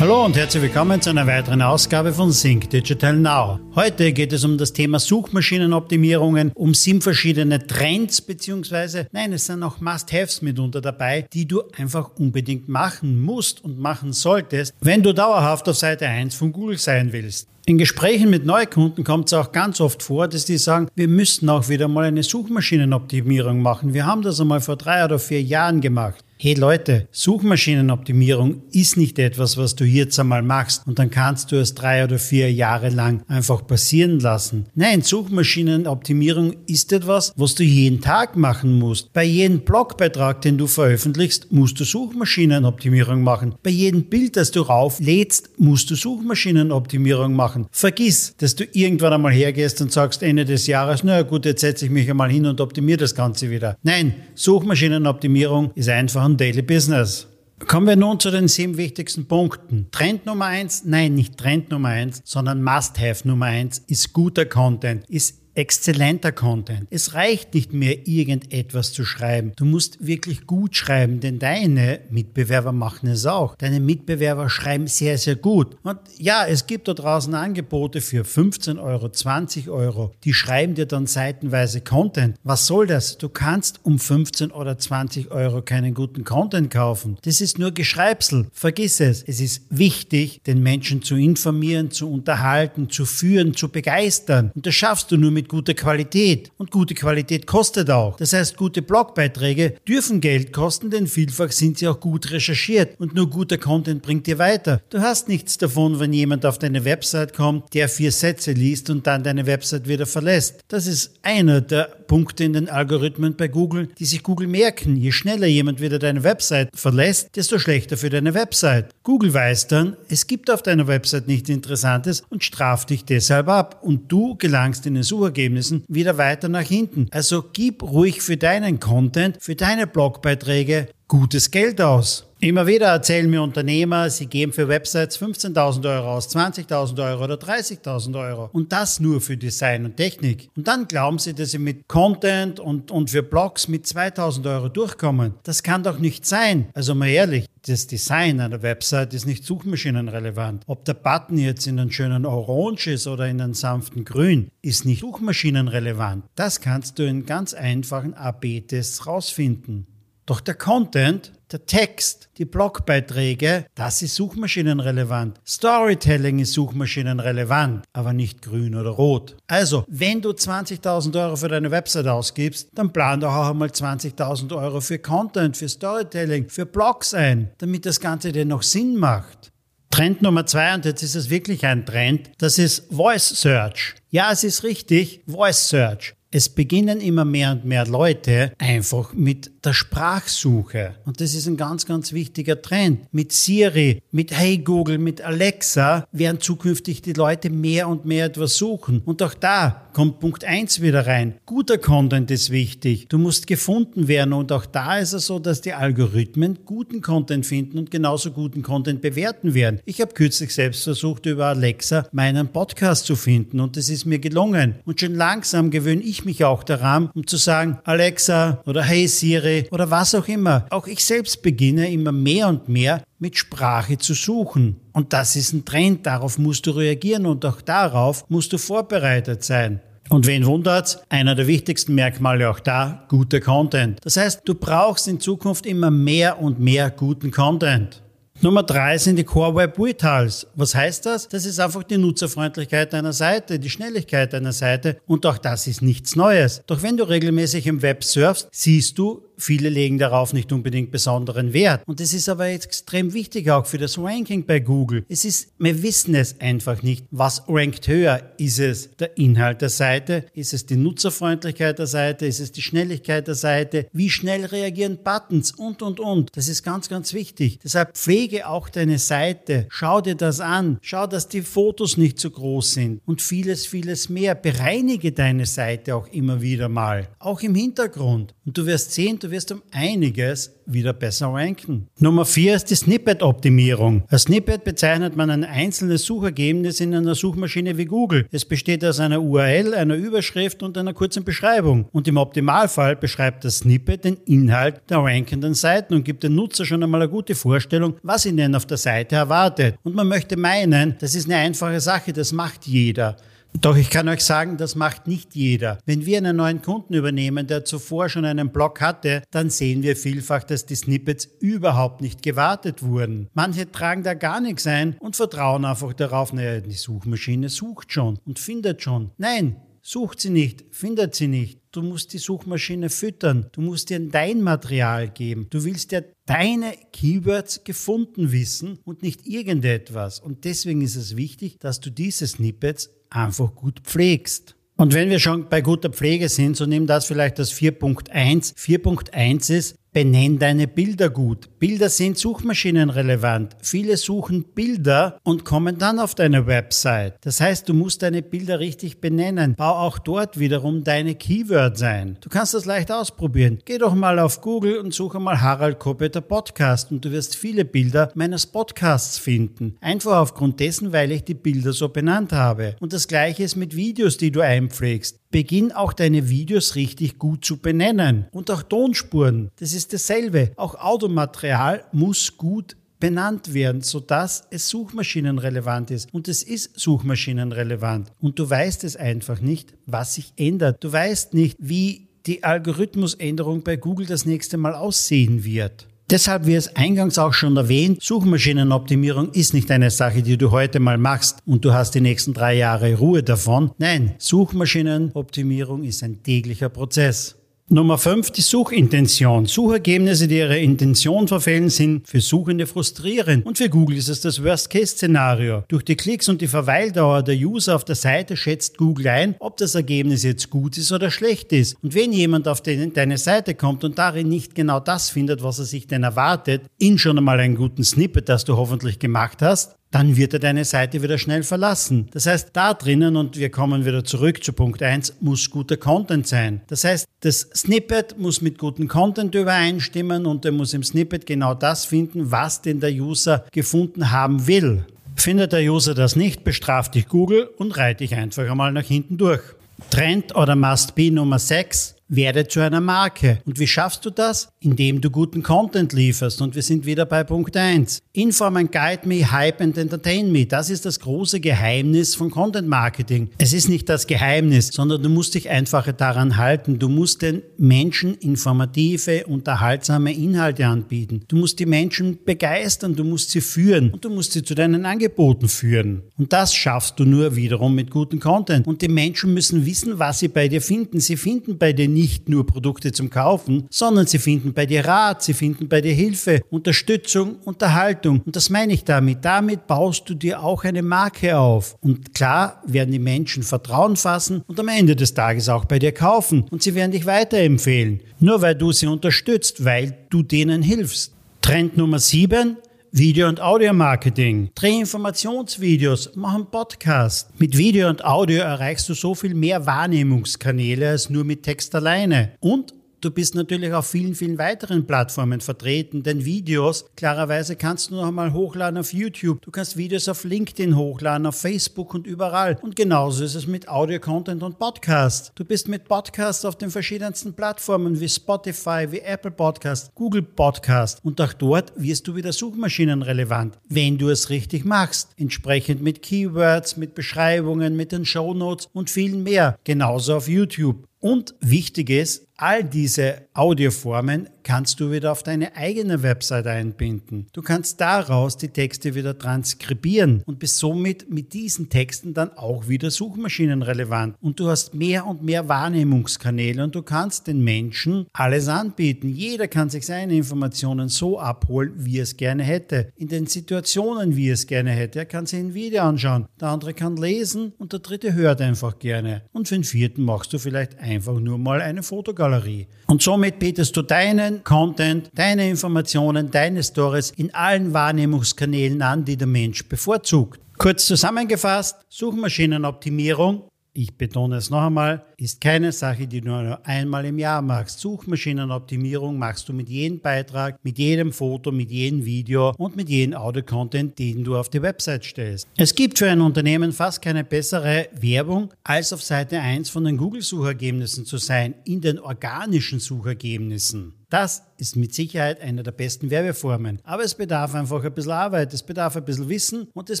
Hallo und herzlich willkommen zu einer weiteren Ausgabe von Sync Digital Now. Heute geht es um das Thema Suchmaschinenoptimierungen, um sieben verschiedene Trends beziehungsweise, nein, es sind auch Must-Haves mitunter dabei, die du einfach unbedingt machen musst und machen solltest, wenn du dauerhaft auf Seite 1 von Google sein willst. In Gesprächen mit Neukunden kommt es auch ganz oft vor, dass die sagen, wir müssten auch wieder mal eine Suchmaschinenoptimierung machen. Wir haben das einmal vor drei oder vier Jahren gemacht. Hey Leute, Suchmaschinenoptimierung ist nicht etwas, was du jetzt einmal machst und dann kannst du es drei oder vier Jahre lang einfach passieren lassen. Nein, Suchmaschinenoptimierung ist etwas, was du jeden Tag machen musst. Bei jedem Blogbeitrag, den du veröffentlichst, musst du Suchmaschinenoptimierung machen. Bei jedem Bild, das du rauflädst, musst du Suchmaschinenoptimierung machen. Vergiss, dass du irgendwann einmal hergehst und sagst Ende des Jahres, na gut, jetzt setze ich mich einmal hin und optimiere das Ganze wieder. Nein, Suchmaschinenoptimierung ist einfach ein Daily Business. Kommen wir nun zu den sieben wichtigsten Punkten. Trend Nummer eins, nein, nicht Trend Nummer eins, sondern Must-Have Nummer eins ist guter Content, ist exzellenter Content. Es reicht nicht mehr, irgendetwas zu schreiben. Du musst wirklich gut schreiben, denn deine Mitbewerber machen es auch. Deine Mitbewerber schreiben sehr, sehr gut. Und ja, es gibt da draußen Angebote für 15 Euro, 20 Euro. Die schreiben dir dann seitenweise Content. Was soll das? Du kannst um 15 oder 20 Euro keinen guten Content kaufen. Das ist nur Geschreibsel. Vergiss es. Es ist wichtig, den Menschen zu informieren, zu unterhalten, zu führen, zu begeistern. Und das schaffst du nur mit mit guter Qualität. Und gute Qualität kostet auch. Das heißt, gute Blogbeiträge dürfen Geld kosten, denn vielfach sind sie auch gut recherchiert und nur guter Content bringt dir weiter. Du hast nichts davon, wenn jemand auf deine Website kommt, der vier Sätze liest und dann deine Website wieder verlässt. Das ist einer der Punkte in den Algorithmen bei Google, die sich Google merken. Je schneller jemand wieder deine Website verlässt, desto schlechter für deine Website. Google weiß dann, es gibt auf deiner Website nichts Interessantes und straft dich deshalb ab und du gelangst in den Suchergebnissen wieder weiter nach hinten. Also gib ruhig für deinen Content, für deine Blogbeiträge gutes Geld aus. Immer wieder erzählen mir Unternehmer, sie geben für Websites 15.000 Euro aus, 20.000 Euro oder 30.000 Euro. Und das nur für Design und Technik. Und dann glauben sie, dass sie mit Content und, und für Blogs mit 2.000 Euro durchkommen. Das kann doch nicht sein. Also mal ehrlich, das Design einer Website ist nicht suchmaschinenrelevant. Ob der Button jetzt in einem schönen Orange ist oder in einem sanften Grün, ist nicht suchmaschinenrelevant. Das kannst du in ganz einfachen AB-Tests rausfinden. Doch der Content, der Text, die Blogbeiträge, das ist suchmaschinenrelevant. Storytelling ist suchmaschinenrelevant, aber nicht grün oder rot. Also, wenn du 20.000 Euro für deine Website ausgibst, dann plan doch auch einmal 20.000 Euro für Content, für Storytelling, für Blogs ein, damit das Ganze dir noch Sinn macht. Trend Nummer zwei, und jetzt ist es wirklich ein Trend, das ist Voice Search. Ja, es ist richtig, Voice Search. Es beginnen immer mehr und mehr Leute einfach mit der Sprachsuche. Und das ist ein ganz, ganz wichtiger Trend. Mit Siri, mit Hey Google, mit Alexa werden zukünftig die Leute mehr und mehr etwas suchen. Und auch da kommt Punkt eins wieder rein. Guter Content ist wichtig. Du musst gefunden werden. Und auch da ist es so, dass die Algorithmen guten Content finden und genauso guten Content bewerten werden. Ich habe kürzlich selbst versucht, über Alexa meinen Podcast zu finden. Und das ist mir gelungen. Und schon langsam gewöhne ich mich auch daran, um zu sagen, Alexa oder Hey Siri, oder was auch immer. Auch ich selbst beginne immer mehr und mehr mit Sprache zu suchen. Und das ist ein Trend, darauf musst du reagieren und auch darauf musst du vorbereitet sein. Und wen wundert's? Einer der wichtigsten Merkmale auch da, guter Content. Das heißt, du brauchst in Zukunft immer mehr und mehr guten Content. Nummer drei sind die Core Web Vitals. Was heißt das? Das ist einfach die Nutzerfreundlichkeit deiner Seite, die Schnelligkeit deiner Seite und auch das ist nichts Neues. Doch wenn du regelmäßig im Web surfst, siehst du, Viele legen darauf nicht unbedingt besonderen Wert. Und das ist aber extrem wichtig auch für das Ranking bei Google. Es ist, wir wissen es einfach nicht. Was rankt höher? Ist es der Inhalt der Seite? Ist es die Nutzerfreundlichkeit der Seite? Ist es die Schnelligkeit der Seite? Wie schnell reagieren Buttons? Und, und, und. Das ist ganz, ganz wichtig. Deshalb pflege auch deine Seite. Schau dir das an. Schau, dass die Fotos nicht zu groß sind. Und vieles, vieles mehr. Bereinige deine Seite auch immer wieder mal. Auch im Hintergrund. Und du wirst sehen, du wirst um einiges wieder besser ranken. Nummer vier ist die Snippet-Optimierung. Als Snippet bezeichnet man ein einzelnes Suchergebnis in einer Suchmaschine wie Google. Es besteht aus einer URL, einer Überschrift und einer kurzen Beschreibung. Und im Optimalfall beschreibt das Snippet den Inhalt der rankenden Seiten und gibt dem Nutzer schon einmal eine gute Vorstellung, was ihn denn auf der Seite erwartet. Und man möchte meinen, das ist eine einfache Sache, das macht jeder. Doch ich kann euch sagen, das macht nicht jeder. Wenn wir einen neuen Kunden übernehmen, der zuvor schon einen Blog hatte, dann sehen wir vielfach, dass die Snippets überhaupt nicht gewartet wurden. Manche tragen da gar nichts ein und vertrauen einfach darauf, naja, die Suchmaschine sucht schon und findet schon. Nein, sucht sie nicht, findet sie nicht. Du musst die Suchmaschine füttern. Du musst ihr dein Material geben. Du willst ja deine Keywords gefunden wissen und nicht irgendetwas. Und deswegen ist es wichtig, dass du diese Snippets einfach gut pflegst. Und wenn wir schon bei guter Pflege sind, so nimm das vielleicht als 4.1. 4.1 ist, Benenn deine Bilder gut. Bilder sind suchmaschinenrelevant. Viele suchen Bilder und kommen dann auf deine Website. Das heißt, du musst deine Bilder richtig benennen. Bau auch dort wiederum deine Keywords ein. Du kannst das leicht ausprobieren. Geh doch mal auf Google und suche mal Harald Kopeter Podcast und du wirst viele Bilder meines Podcasts finden. Einfach aufgrund dessen, weil ich die Bilder so benannt habe. Und das gleiche ist mit Videos, die du einpflegst. Beginn auch deine Videos richtig gut zu benennen. Und auch Tonspuren. Das ist dasselbe. Auch Automaterial muss gut benannt werden, sodass es suchmaschinenrelevant ist. Und es ist suchmaschinenrelevant. Und du weißt es einfach nicht, was sich ändert. Du weißt nicht, wie die Algorithmusänderung bei Google das nächste Mal aussehen wird. Deshalb, wie es eingangs auch schon erwähnt, Suchmaschinenoptimierung ist nicht eine Sache, die du heute mal machst und du hast die nächsten drei Jahre Ruhe davon. Nein, Suchmaschinenoptimierung ist ein täglicher Prozess. Nummer 5, die Suchintention. Suchergebnisse, die ihre Intention verfehlen, sind für Suchende frustrierend. Und für Google ist es das Worst-Case-Szenario. Durch die Klicks und die Verweildauer der User auf der Seite schätzt Google ein, ob das Ergebnis jetzt gut ist oder schlecht ist. Und wenn jemand auf deine Seite kommt und darin nicht genau das findet, was er sich denn erwartet, in schon einmal einen guten Snippet, das du hoffentlich gemacht hast, dann wird er deine Seite wieder schnell verlassen. Das heißt, da drinnen, und wir kommen wieder zurück zu Punkt 1, muss guter Content sein. Das heißt, das Snippet muss mit gutem Content übereinstimmen und er muss im Snippet genau das finden, was denn der User gefunden haben will. Findet der User das nicht, bestraft dich Google und reiht dich einfach einmal nach hinten durch. Trend oder Must-Be Nummer 6 werde zu einer Marke. Und wie schaffst du das? Indem du guten Content lieferst. Und wir sind wieder bei Punkt 1. Inform and Guide Me, Hype and Entertain Me. Das ist das große Geheimnis von Content Marketing. Es ist nicht das Geheimnis, sondern du musst dich einfach daran halten. Du musst den Menschen informative, unterhaltsame Inhalte anbieten. Du musst die Menschen begeistern, du musst sie führen und du musst sie zu deinen Angeboten führen. Und das schaffst du nur wiederum mit gutem Content. Und die Menschen müssen wissen, was sie bei dir finden. Sie finden bei dir nicht nur Produkte zum Kaufen, sondern sie finden bei dir Rat, sie finden bei dir Hilfe, Unterstützung, Unterhaltung. Und das meine ich damit. Damit baust du dir auch eine Marke auf. Und klar werden die Menschen Vertrauen fassen und am Ende des Tages auch bei dir kaufen. Und sie werden dich weiterempfehlen. Nur weil du sie unterstützt, weil du denen hilfst. Trend Nummer 7. Video- und Audio-Marketing. Dreh Informationsvideos, mach einen Podcast. Mit Video und Audio erreichst du so viel mehr Wahrnehmungskanäle als nur mit Text alleine. Und Du bist natürlich auf vielen, vielen weiteren Plattformen vertreten, denn Videos, klarerweise kannst du noch einmal hochladen auf YouTube. Du kannst Videos auf LinkedIn hochladen, auf Facebook und überall. Und genauso ist es mit Audio-Content und Podcast. Du bist mit Podcasts auf den verschiedensten Plattformen wie Spotify, wie Apple Podcast, Google Podcast. Und auch dort wirst du wieder suchmaschinenrelevant, wenn du es richtig machst. Entsprechend mit Keywords, mit Beschreibungen, mit den Show Notes und vielen mehr. Genauso auf YouTube. Und wichtig ist, all diese Audioformen kannst du wieder auf deine eigene Website einbinden. Du kannst daraus die Texte wieder transkribieren und bist somit mit diesen Texten dann auch wieder suchmaschinenrelevant. Und du hast mehr und mehr Wahrnehmungskanäle und du kannst den Menschen alles anbieten. Jeder kann sich seine Informationen so abholen, wie er es gerne hätte. In den Situationen, wie er es gerne hätte. Er kann sich ein Video anschauen, der andere kann lesen und der dritte hört einfach gerne. Und für den vierten machst du vielleicht einfach nur mal eine Fotogalerie. Und somit bietest du deinen Content, deine Informationen, deine Stories in allen Wahrnehmungskanälen an, die der Mensch bevorzugt. Kurz zusammengefasst, Suchmaschinenoptimierung ich betone es noch einmal, ist keine Sache, die du nur einmal im Jahr machst. Suchmaschinenoptimierung machst du mit jedem Beitrag, mit jedem Foto, mit jedem Video und mit jedem Audio-Content, den du auf die Website stellst. Es gibt für ein Unternehmen fast keine bessere Werbung, als auf Seite 1 von den Google-Suchergebnissen zu sein, in den organischen Suchergebnissen. Das ist mit Sicherheit eine der besten Werbeformen. Aber es bedarf einfach ein bisschen Arbeit, es bedarf ein bisschen Wissen und es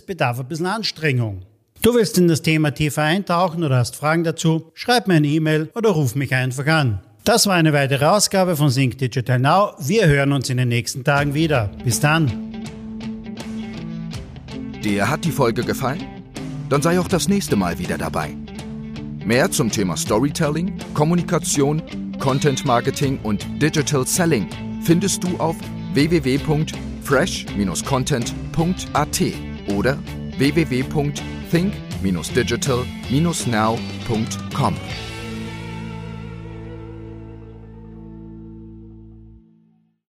bedarf ein bisschen Anstrengung. Du willst in das Thema tiefer eintauchen oder hast Fragen dazu? Schreib mir eine E-Mail oder ruf mich einfach an. Das war eine weitere Ausgabe von Sync Digital Now. Wir hören uns in den nächsten Tagen wieder. Bis dann. Dir hat die Folge gefallen? Dann sei auch das nächste Mal wieder dabei. Mehr zum Thema Storytelling, Kommunikation, Content Marketing und Digital Selling findest du auf www.fresh-content.at oder www.fresh think-digital-now.com.